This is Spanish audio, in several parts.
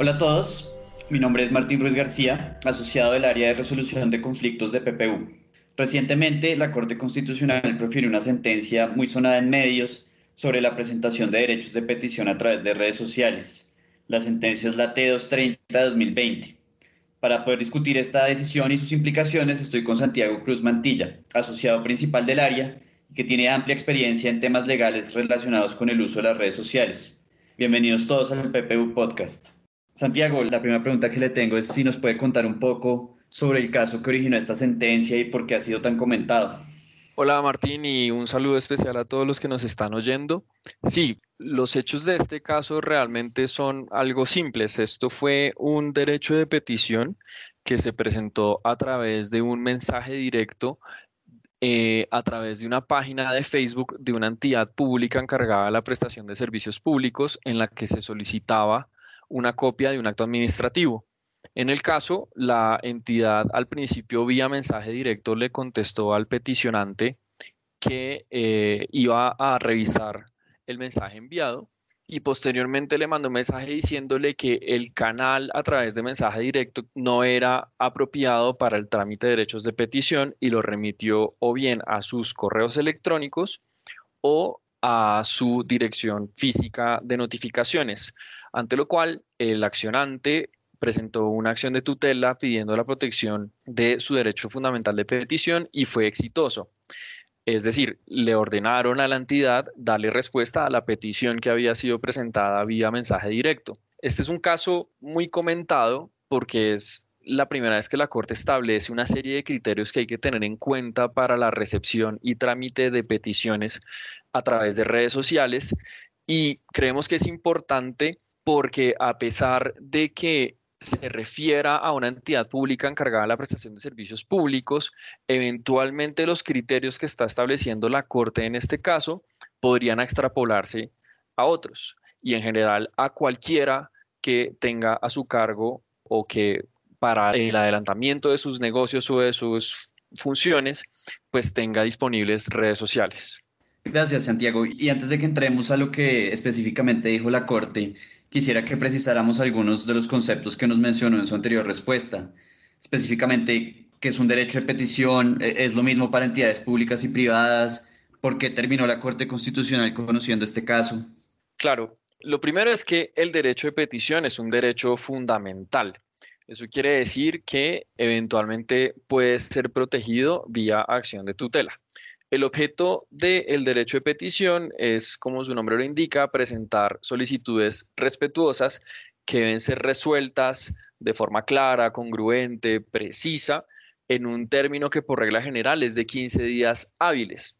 Hola a todos, mi nombre es Martín Ruiz García, asociado del área de resolución de conflictos de PPU. Recientemente, la Corte Constitucional profirió una sentencia muy sonada en medios sobre la presentación de derechos de petición a través de redes sociales. La sentencia es la T230 de 2020. Para poder discutir esta decisión y sus implicaciones, estoy con Santiago Cruz Mantilla, asociado principal del área, que tiene amplia experiencia en temas legales relacionados con el uso de las redes sociales. Bienvenidos todos al PPU Podcast. Santiago, la primera pregunta que le tengo es si nos puede contar un poco sobre el caso que originó esta sentencia y por qué ha sido tan comentado. Hola Martín y un saludo especial a todos los que nos están oyendo. Sí, los hechos de este caso realmente son algo simples. Esto fue un derecho de petición que se presentó a través de un mensaje directo eh, a través de una página de Facebook de una entidad pública encargada de la prestación de servicios públicos en la que se solicitaba una copia de un acto administrativo. En el caso, la entidad al principio vía mensaje directo le contestó al peticionante que eh, iba a revisar el mensaje enviado y posteriormente le mandó un mensaje diciéndole que el canal a través de mensaje directo no era apropiado para el trámite de derechos de petición y lo remitió o bien a sus correos electrónicos o a su dirección física de notificaciones ante lo cual el accionante presentó una acción de tutela pidiendo la protección de su derecho fundamental de petición y fue exitoso. Es decir, le ordenaron a la entidad darle respuesta a la petición que había sido presentada vía mensaje directo. Este es un caso muy comentado porque es la primera vez que la Corte establece una serie de criterios que hay que tener en cuenta para la recepción y trámite de peticiones a través de redes sociales y creemos que es importante porque a pesar de que se refiera a una entidad pública encargada de la prestación de servicios públicos, eventualmente los criterios que está estableciendo la Corte en este caso podrían extrapolarse a otros y en general a cualquiera que tenga a su cargo o que para el adelantamiento de sus negocios o de sus funciones, pues tenga disponibles redes sociales. Gracias, Santiago. Y antes de que entremos a lo que específicamente dijo la Corte, quisiera que precisáramos algunos de los conceptos que nos mencionó en su anterior respuesta. Específicamente, ¿qué es un derecho de petición? ¿E-, ¿Es lo mismo para entidades públicas y privadas? ¿Por qué terminó la Corte Constitucional conociendo este caso? Claro, lo primero es que el derecho de petición es un derecho fundamental. Eso quiere decir que eventualmente puede ser protegido vía acción de tutela. El objeto del derecho de petición es, como su nombre lo indica, presentar solicitudes respetuosas que deben ser resueltas de forma clara, congruente, precisa, en un término que por regla general es de 15 días hábiles.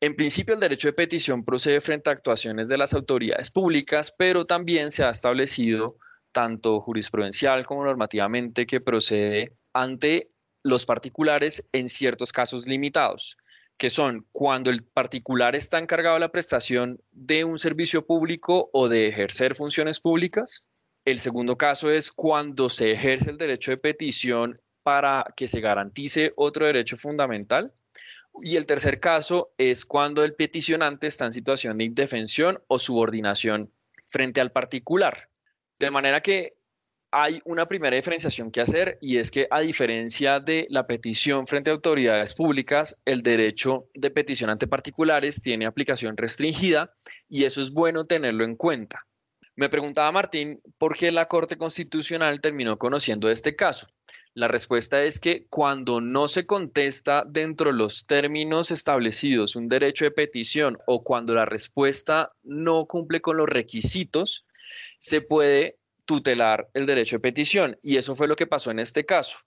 En principio, el derecho de petición procede frente a actuaciones de las autoridades públicas, pero también se ha establecido tanto jurisprudencial como normativamente que procede ante los particulares en ciertos casos limitados que son cuando el particular está encargado de la prestación de un servicio público o de ejercer funciones públicas. El segundo caso es cuando se ejerce el derecho de petición para que se garantice otro derecho fundamental. Y el tercer caso es cuando el peticionante está en situación de indefensión o subordinación frente al particular. De manera que hay una primera diferenciación que hacer y es que a diferencia de la petición frente a autoridades públicas, el derecho de petición ante particulares tiene aplicación restringida y eso es bueno tenerlo en cuenta. Me preguntaba Martín por qué la Corte Constitucional terminó conociendo este caso. La respuesta es que cuando no se contesta dentro de los términos establecidos un derecho de petición o cuando la respuesta no cumple con los requisitos, se puede tutelar el derecho de petición. Y eso fue lo que pasó en este caso.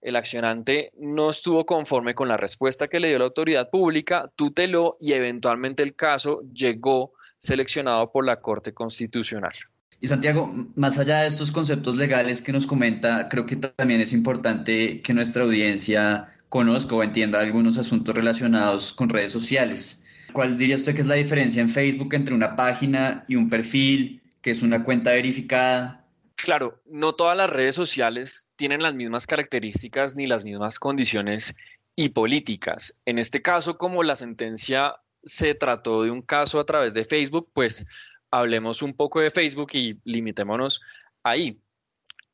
El accionante no estuvo conforme con la respuesta que le dio la autoridad pública, tuteló y eventualmente el caso llegó seleccionado por la Corte Constitucional. Y Santiago, más allá de estos conceptos legales que nos comenta, creo que también es importante que nuestra audiencia conozca o entienda algunos asuntos relacionados con redes sociales. ¿Cuál diría usted que es la diferencia en Facebook entre una página y un perfil, que es una cuenta verificada? Claro, no todas las redes sociales tienen las mismas características ni las mismas condiciones y políticas. En este caso, como la sentencia se trató de un caso a través de Facebook, pues hablemos un poco de Facebook y limitémonos ahí.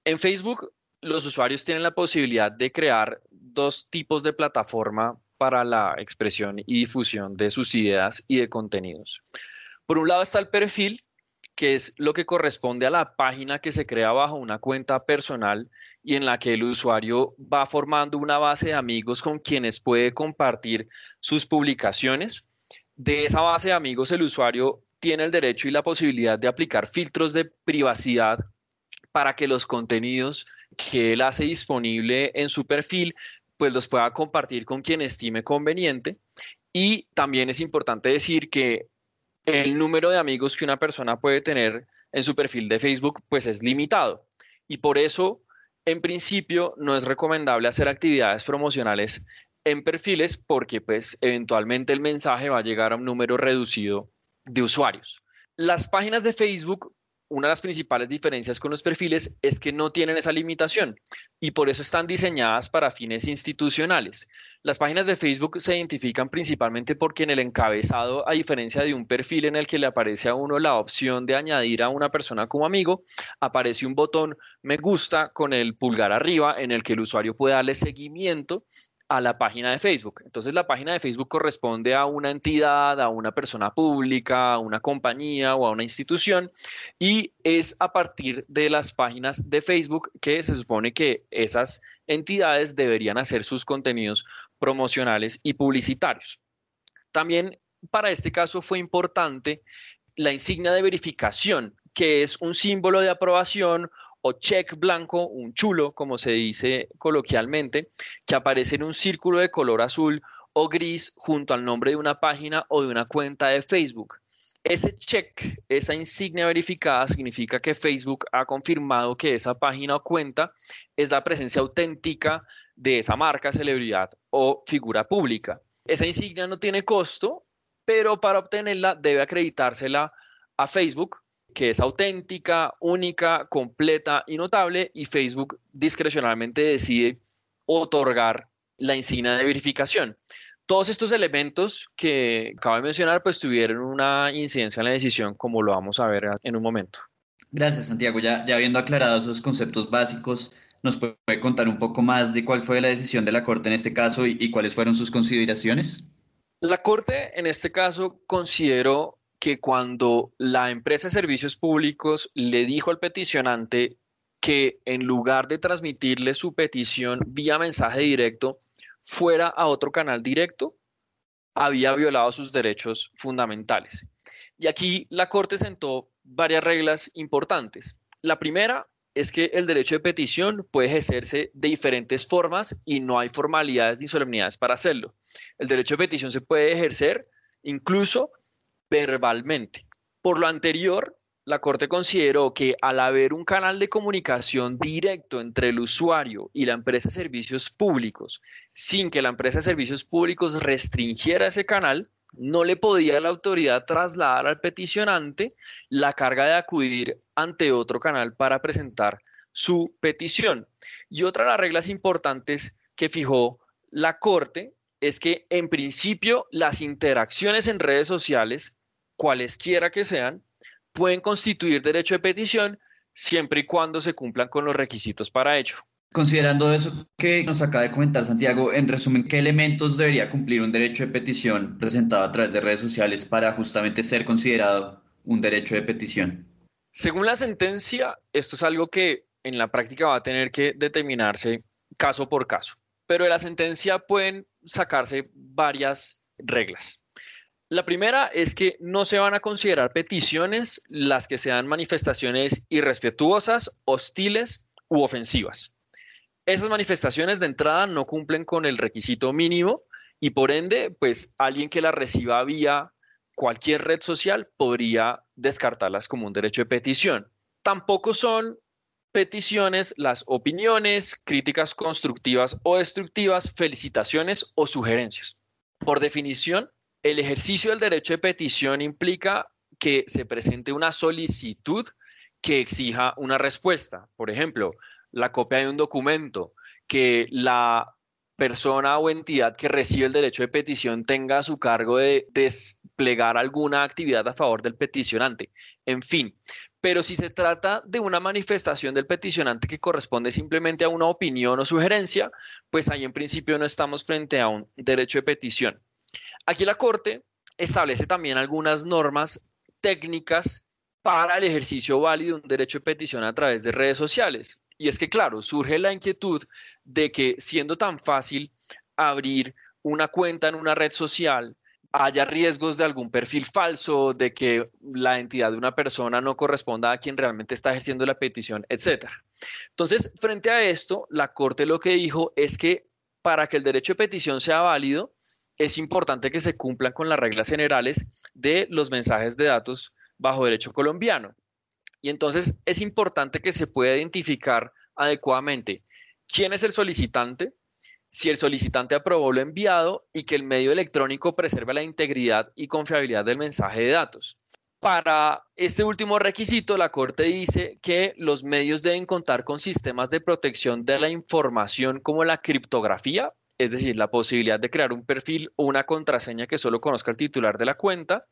En Facebook, los usuarios tienen la posibilidad de crear dos tipos de plataforma para la expresión y difusión de sus ideas y de contenidos. Por un lado está el perfil, que es lo que corresponde a la página que se crea bajo una cuenta personal y en la que el usuario va formando una base de amigos con quienes puede compartir sus publicaciones. De esa base de amigos el usuario tiene el derecho y la posibilidad de aplicar filtros de privacidad para que los contenidos que él hace disponible en su perfil pues los pueda compartir con quien estime conveniente. Y también es importante decir que el número de amigos que una persona puede tener en su perfil de Facebook pues es limitado y por eso en principio no es recomendable hacer actividades promocionales en perfiles porque pues eventualmente el mensaje va a llegar a un número reducido de usuarios. Las páginas de Facebook una de las principales diferencias con los perfiles es que no tienen esa limitación y por eso están diseñadas para fines institucionales. Las páginas de Facebook se identifican principalmente porque en el encabezado, a diferencia de un perfil en el que le aparece a uno la opción de añadir a una persona como amigo, aparece un botón me gusta con el pulgar arriba en el que el usuario puede darle seguimiento a la página de Facebook. Entonces la página de Facebook corresponde a una entidad, a una persona pública, a una compañía o a una institución y es a partir de las páginas de Facebook que se supone que esas entidades deberían hacer sus contenidos promocionales y publicitarios. También para este caso fue importante la insignia de verificación, que es un símbolo de aprobación o check blanco, un chulo, como se dice coloquialmente, que aparece en un círculo de color azul o gris junto al nombre de una página o de una cuenta de Facebook. Ese check, esa insignia verificada, significa que Facebook ha confirmado que esa página o cuenta es la presencia auténtica de esa marca, celebridad o figura pública. Esa insignia no tiene costo, pero para obtenerla debe acreditársela a Facebook que es auténtica, única, completa y notable y Facebook discrecionalmente decide otorgar la insignia de verificación. Todos estos elementos que acabo de mencionar pues tuvieron una incidencia en la decisión como lo vamos a ver en un momento. Gracias Santiago. Ya, ya habiendo aclarado esos conceptos básicos, ¿nos puede contar un poco más de cuál fue la decisión de la Corte en este caso y, y cuáles fueron sus consideraciones? La Corte en este caso consideró que cuando la empresa de servicios públicos le dijo al peticionante que en lugar de transmitirle su petición vía mensaje directo, fuera a otro canal directo, había violado sus derechos fundamentales. Y aquí la Corte sentó varias reglas importantes. La primera es que el derecho de petición puede ejercerse de diferentes formas y no hay formalidades ni solemnidades para hacerlo. El derecho de petición se puede ejercer incluso verbalmente. Por lo anterior, la Corte consideró que al haber un canal de comunicación directo entre el usuario y la empresa de servicios públicos, sin que la empresa de servicios públicos restringiera ese canal, no le podía la autoridad trasladar al peticionante la carga de acudir ante otro canal para presentar su petición. Y otra de las reglas importantes que fijó la Corte es que en principio las interacciones en redes sociales cualesquiera que sean, pueden constituir derecho de petición siempre y cuando se cumplan con los requisitos para ello. Considerando eso que nos acaba de comentar Santiago, en resumen, ¿qué elementos debería cumplir un derecho de petición presentado a través de redes sociales para justamente ser considerado un derecho de petición? Según la sentencia, esto es algo que en la práctica va a tener que determinarse caso por caso, pero de la sentencia pueden sacarse varias reglas. La primera es que no se van a considerar peticiones las que sean manifestaciones irrespetuosas, hostiles u ofensivas. Esas manifestaciones de entrada no cumplen con el requisito mínimo y por ende, pues alguien que las reciba vía cualquier red social podría descartarlas como un derecho de petición. Tampoco son peticiones las opiniones, críticas constructivas o destructivas, felicitaciones o sugerencias. Por definición, el ejercicio del derecho de petición implica que se presente una solicitud que exija una respuesta. Por ejemplo, la copia de un documento, que la persona o entidad que recibe el derecho de petición tenga a su cargo de desplegar alguna actividad a favor del peticionante. En fin, pero si se trata de una manifestación del peticionante que corresponde simplemente a una opinión o sugerencia, pues ahí en principio no estamos frente a un derecho de petición. Aquí la Corte establece también algunas normas técnicas para el ejercicio válido de un derecho de petición a través de redes sociales. Y es que, claro, surge la inquietud de que siendo tan fácil abrir una cuenta en una red social, haya riesgos de algún perfil falso, de que la entidad de una persona no corresponda a quien realmente está ejerciendo la petición, etc. Entonces, frente a esto, la Corte lo que dijo es que para que el derecho de petición sea válido, es importante que se cumplan con las reglas generales de los mensajes de datos bajo derecho colombiano. Y entonces es importante que se pueda identificar adecuadamente quién es el solicitante, si el solicitante aprobó lo enviado y que el medio electrónico preserve la integridad y confiabilidad del mensaje de datos. Para este último requisito, la Corte dice que los medios deben contar con sistemas de protección de la información como la criptografía, es decir, la posibilidad de crear un perfil o una contraseña que solo conozca el titular de la cuenta,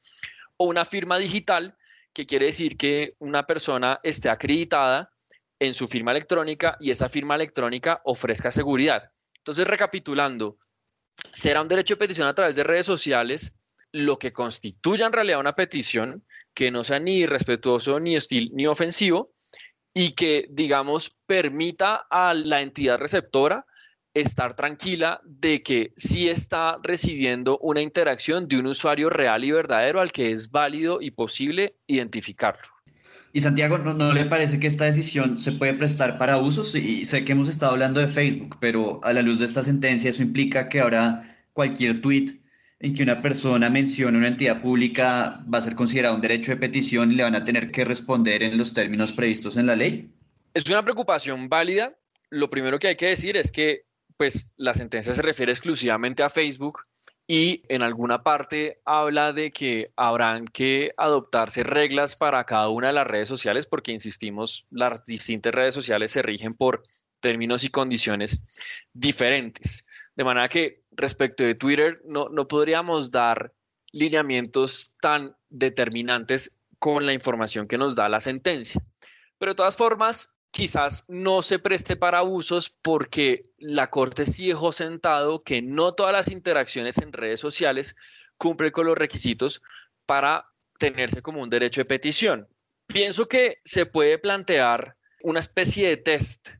o una firma digital que quiere decir que una persona esté acreditada en su firma electrónica y esa firma electrónica ofrezca seguridad. Entonces, recapitulando, será un derecho de petición a través de redes sociales lo que constituya en realidad una petición que no sea ni irrespetuoso, ni hostil, ni ofensivo y que, digamos, permita a la entidad receptora estar tranquila de que sí está recibiendo una interacción de un usuario real y verdadero al que es válido y posible identificarlo. Y Santiago, ¿no, le parece que esta decisión se puede prestar para usos? Y sé que hemos estado hablando de Facebook, pero a la luz de esta sentencia eso implica que ahora cualquier tweet en que una persona mencione una entidad pública va a ser considerado un derecho de petición y le van a tener que responder en los términos previstos en la ley. Es una preocupación válida. Lo primero que hay que decir es que pues la sentencia se refiere exclusivamente a Facebook y en alguna parte habla de que habrán que adoptarse reglas para cada una de las redes sociales porque, insistimos, las distintas redes sociales se rigen por términos y condiciones diferentes. De manera que respecto de Twitter no, no podríamos dar lineamientos tan determinantes con la información que nos da la sentencia. Pero de todas formas, quizás no se preste para usos porque la Corte sí dejó sentado que no todas las interacciones en redes sociales cumplen con los requisitos para tenerse como un derecho de petición. Pienso que se puede plantear una especie de test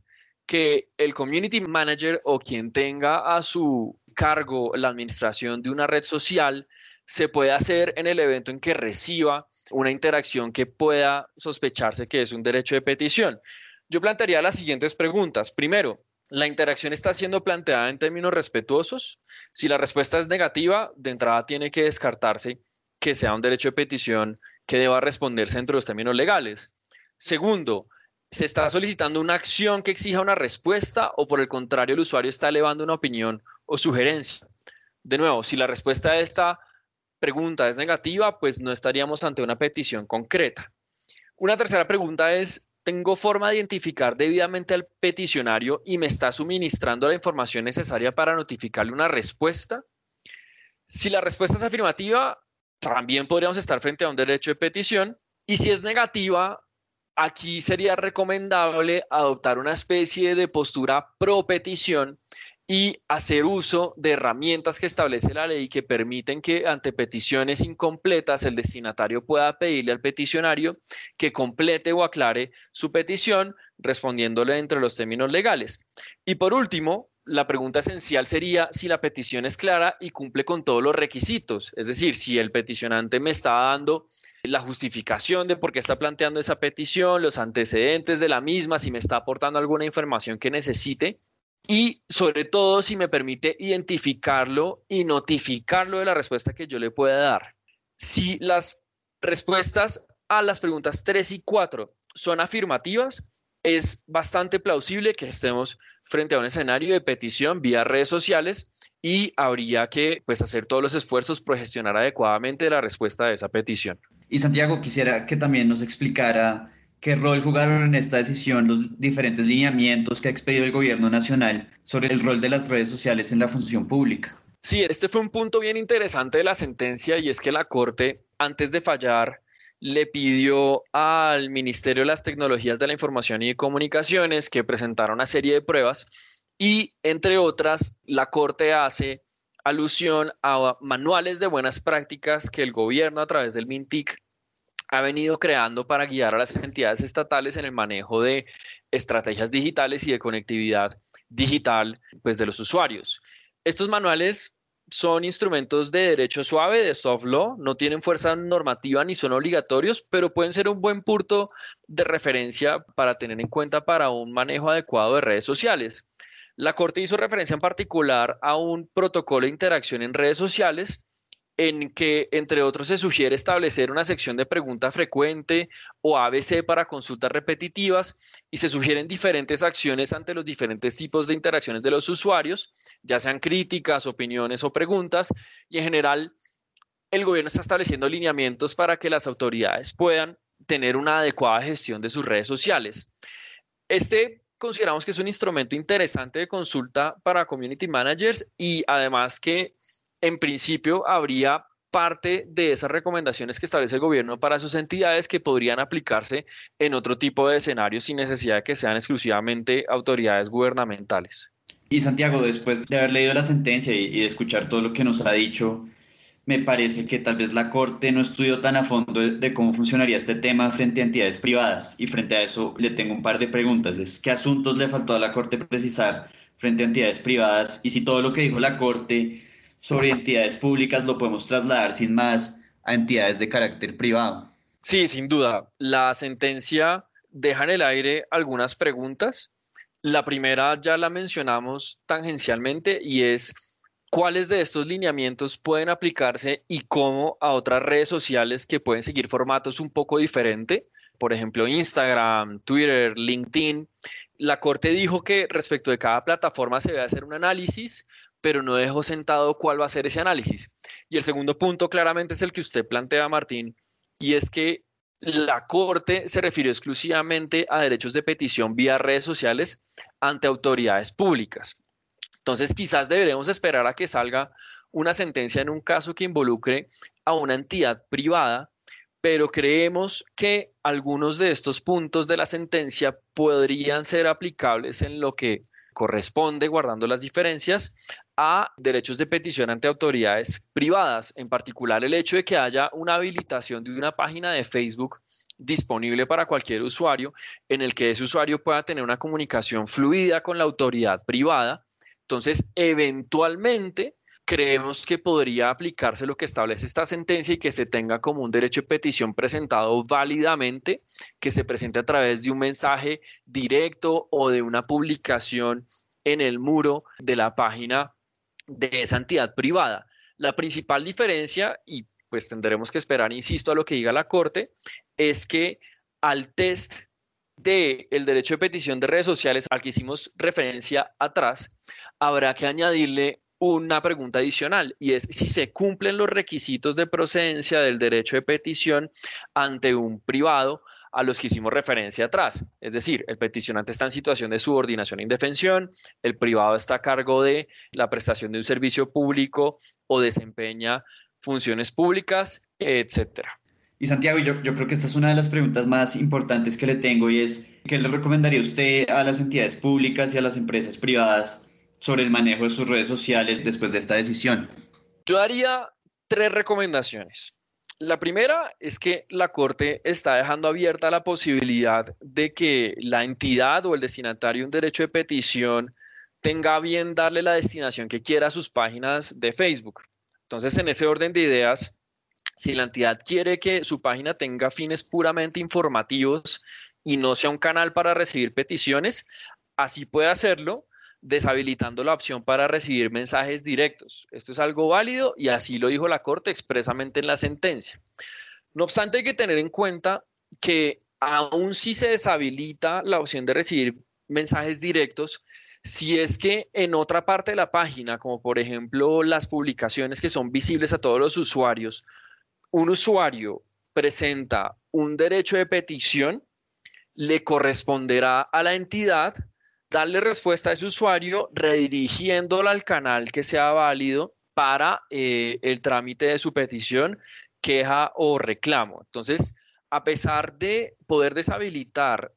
que el community manager o quien tenga a su cargo la administración de una red social se puede hacer en el evento en que reciba una interacción que pueda sospecharse que es un derecho de petición. Yo plantearía las siguientes preguntas. Primero, ¿la interacción está siendo planteada en términos respetuosos? Si la respuesta es negativa, de entrada tiene que descartarse que sea un derecho de petición que deba responderse entre los términos legales. Segundo, ¿se está solicitando una acción que exija una respuesta o por el contrario el usuario está elevando una opinión o sugerencia? De nuevo, si la respuesta a esta pregunta es negativa, pues no estaríamos ante una petición concreta. Una tercera pregunta es, tengo forma de identificar debidamente al peticionario y me está suministrando la información necesaria para notificarle una respuesta. Si la respuesta es afirmativa, también podríamos estar frente a un derecho de petición. Y si es negativa, aquí sería recomendable adoptar una especie de postura pro petición y hacer uso de herramientas que establece la ley que permiten que ante peticiones incompletas el destinatario pueda pedirle al peticionario que complete o aclare su petición respondiéndole entre los términos legales. Y por último, la pregunta esencial sería si la petición es clara y cumple con todos los requisitos, es decir, si el peticionante me está dando la justificación de por qué está planteando esa petición, los antecedentes de la misma, si me está aportando alguna información que necesite y sobre todo si me permite identificarlo y notificarlo de la respuesta que yo le pueda dar. Si las respuestas a las preguntas 3 y 4 son afirmativas, es bastante plausible que estemos frente a un escenario de petición vía redes sociales y habría que pues, hacer todos los esfuerzos por gestionar adecuadamente la respuesta de esa petición. Y Santiago, quisiera que también nos explicara ¿Qué rol jugaron en esta decisión los diferentes lineamientos que ha expedido el gobierno nacional sobre el rol de las redes sociales en la función pública? Sí, este fue un punto bien interesante de la sentencia y es que la Corte, antes de fallar, le pidió al Ministerio de las Tecnologías de la Información y de Comunicaciones que presentara una serie de pruebas y, entre otras, la Corte hace alusión a manuales de buenas prácticas que el gobierno a través del MINTIC ha venido creando para guiar a las entidades estatales en el manejo de estrategias digitales y de conectividad digital pues, de los usuarios. Estos manuales son instrumentos de derecho suave, de soft law, no tienen fuerza normativa ni son obligatorios, pero pueden ser un buen punto de referencia para tener en cuenta para un manejo adecuado de redes sociales. La Corte hizo referencia en particular a un protocolo de interacción en redes sociales en que, entre otros, se sugiere establecer una sección de pregunta frecuente o ABC para consultas repetitivas y se sugieren diferentes acciones ante los diferentes tipos de interacciones de los usuarios, ya sean críticas, opiniones o preguntas, y en general el gobierno está estableciendo lineamientos para que las autoridades puedan tener una adecuada gestión de sus redes sociales. Este consideramos que es un instrumento interesante de consulta para community managers y además que en principio habría parte de esas recomendaciones que establece el gobierno para sus entidades que podrían aplicarse en otro tipo de escenarios sin necesidad de que sean exclusivamente autoridades gubernamentales. Y Santiago, después de haber leído la sentencia y, de escuchar todo lo que nos ha dicho, me parece que tal vez la Corte no estudió tan a fondo de, cómo funcionaría este tema frente a entidades privadas. Y frente a eso le tengo un par de preguntas. Es, ¿Qué asuntos le faltó a la Corte precisar frente a entidades privadas? Y si todo lo que dijo la Corte sobre entidades públicas lo podemos trasladar sin más a entidades de carácter privado. Sí, sin duda. La sentencia deja en el aire algunas preguntas. La primera ya la mencionamos tangencialmente y es cuáles de estos lineamientos pueden aplicarse y cómo a otras redes sociales que pueden seguir formatos un poco diferente, por ejemplo Instagram, Twitter, LinkedIn. La Corte dijo que respecto de cada plataforma se debe hacer un análisis pero no dejó sentado cuál va a ser ese análisis. Y el segundo punto claramente es el que usted plantea, Martín, y es que la Corte se refirió exclusivamente a derechos de petición vía redes sociales ante autoridades públicas. Entonces, quizás deberemos esperar a que salga una sentencia en un caso que involucre a una entidad privada, pero creemos que algunos de estos puntos de la sentencia podrían ser aplicables en lo que corresponde, guardando las diferencias, a derechos de petición ante autoridades privadas, en particular el hecho de que haya una habilitación de una página de Facebook disponible para cualquier usuario, en el que ese usuario pueda tener una comunicación fluida con la autoridad privada. Entonces, eventualmente, creemos que podría aplicarse lo que establece esta sentencia y que se tenga como un derecho de petición presentado válidamente, que se presente a través de un mensaje directo o de una publicación en el muro de la página de esa entidad privada. La principal diferencia, y pues tendremos que esperar, insisto, a lo que diga la Corte, es que al test del el derecho de petición de redes sociales al que hicimos referencia atrás, habrá que añadirle una pregunta adicional y es si se cumplen los requisitos de procedencia del derecho de petición ante un privado a los que hicimos referencia atrás. Es decir, el peticionante está en situación de subordinación e indefensión, el privado está a cargo de la prestación de un servicio público o desempeña funciones públicas, etcétera. Y Santiago, yo, yo creo que esta es una de las preguntas más importantes que le tengo y es, ¿qué le recomendaría usted a las entidades públicas y a las empresas privadas sobre el manejo de sus redes sociales después de esta decisión? Yo haría tres recomendaciones. La primera es que la Corte está dejando abierta la posibilidad de que la entidad o el destinatario de un derecho de petición tenga bien darle la destinación que quiera a sus páginas de Facebook. Entonces, en ese orden de ideas, si la entidad quiere que su página tenga fines puramente informativos y no sea un canal para recibir peticiones, así puede hacerlo deshabilitando la opción para recibir mensajes directos. Esto es algo válido y así lo dijo la Corte expresamente en la sentencia. No obstante, hay que tener en cuenta que aún si se deshabilita la opción de recibir mensajes directos, si es que en otra parte de la página, como por ejemplo las publicaciones que son visibles a todos los usuarios, un usuario presenta un derecho de petición, le corresponderá a la entidad darle respuesta a ese usuario redirigiéndola al canal que sea válido para eh, el trámite de su petición, queja o reclamo. Entonces, a pesar de poder deshabilitar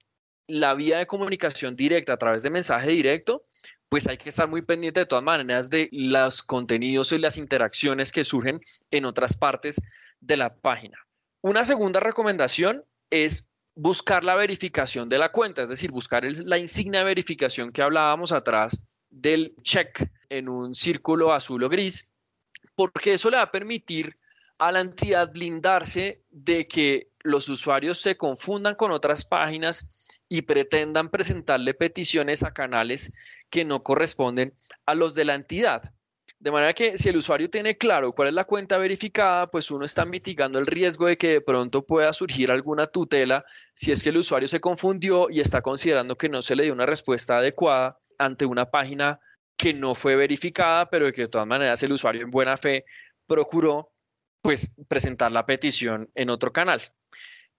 la vía de comunicación directa a través de mensaje directo, pues hay que estar muy pendiente de todas maneras de los contenidos y las interacciones que surgen en otras partes de la página. Una segunda recomendación es buscar la verificación de la cuenta, es decir, buscar la insignia de verificación que hablábamos atrás del check en un círculo azul o gris, porque eso le va a permitir a la entidad blindarse de que los usuarios se confundan con otras páginas y pretendan presentarle peticiones a canales que no corresponden a los de la entidad. De manera que si el usuario tiene claro cuál es la cuenta verificada, pues uno está mitigando el riesgo de que de pronto pueda surgir alguna tutela si es que el usuario se confundió y está considerando que no se le dio una respuesta adecuada ante una página que no fue verificada, pero que de todas maneras el usuario en buena fe procuró pues presentar la petición en otro canal.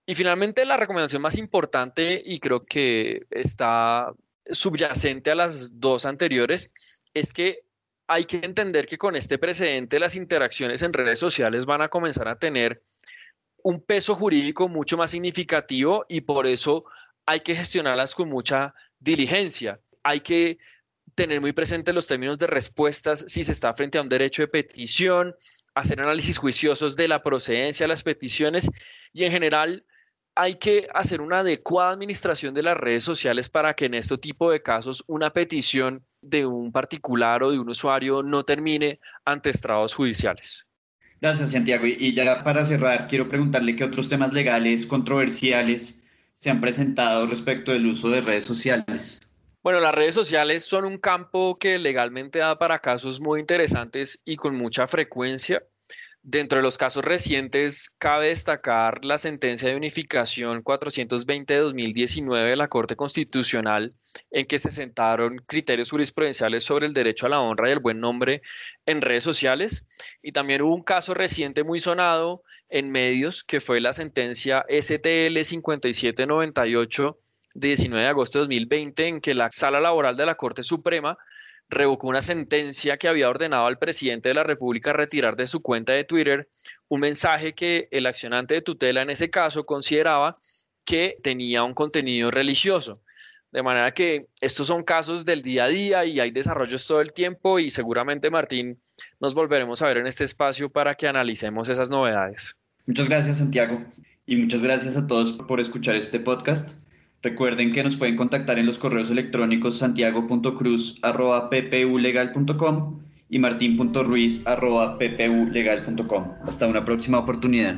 Y finalmente la recomendación más importante y creo que está subyacente a las dos anteriores es que hay que entender que con este precedente las interacciones en redes sociales van a comenzar a tener un peso jurídico mucho más significativo y por eso hay que gestionarlas con mucha diligencia. Hay que tener muy presente los términos de respuestas si se está frente a un derecho de petición, hacer análisis juiciosos de la procedencia de las peticiones y en general hay que hacer una adecuada administración de las redes sociales para que en este tipo de casos una petición de un particular o de un usuario no termine ante estrados judiciales. Gracias, Santiago. Y ya para cerrar, quiero preguntarle qué otros temas legales controversiales se han presentado respecto del uso de redes sociales. Bueno, las redes sociales son un campo que legalmente da para casos muy interesantes y con mucha frecuencia. Dentro de los casos recientes, cabe destacar la sentencia de unificación 420 de 2019 de la Corte Constitucional, en que se sentaron criterios jurisprudenciales sobre el derecho a la honra y el buen nombre en redes sociales. Y también hubo un caso reciente muy sonado en medios, que fue la sentencia STL 5798 de 19 de agosto de 2020, en que la Sala Laboral de la Corte Suprema revocó una sentencia que había ordenado al presidente de la República retirar de su cuenta de Twitter un mensaje que el accionante de tutela en ese caso consideraba que tenía un contenido religioso. De manera que estos son casos del día a día y hay desarrollos todo el tiempo y seguramente Martín nos volveremos a ver en este espacio para que analicemos esas novedades. Muchas gracias Santiago y muchas gracias a todos por escuchar este podcast. Recuerden que nos pueden contactar en los correos electrónicos santiago.cruz.ppulegal.com y martin.ruiz.ppulegal.com. Hasta una próxima oportunidad.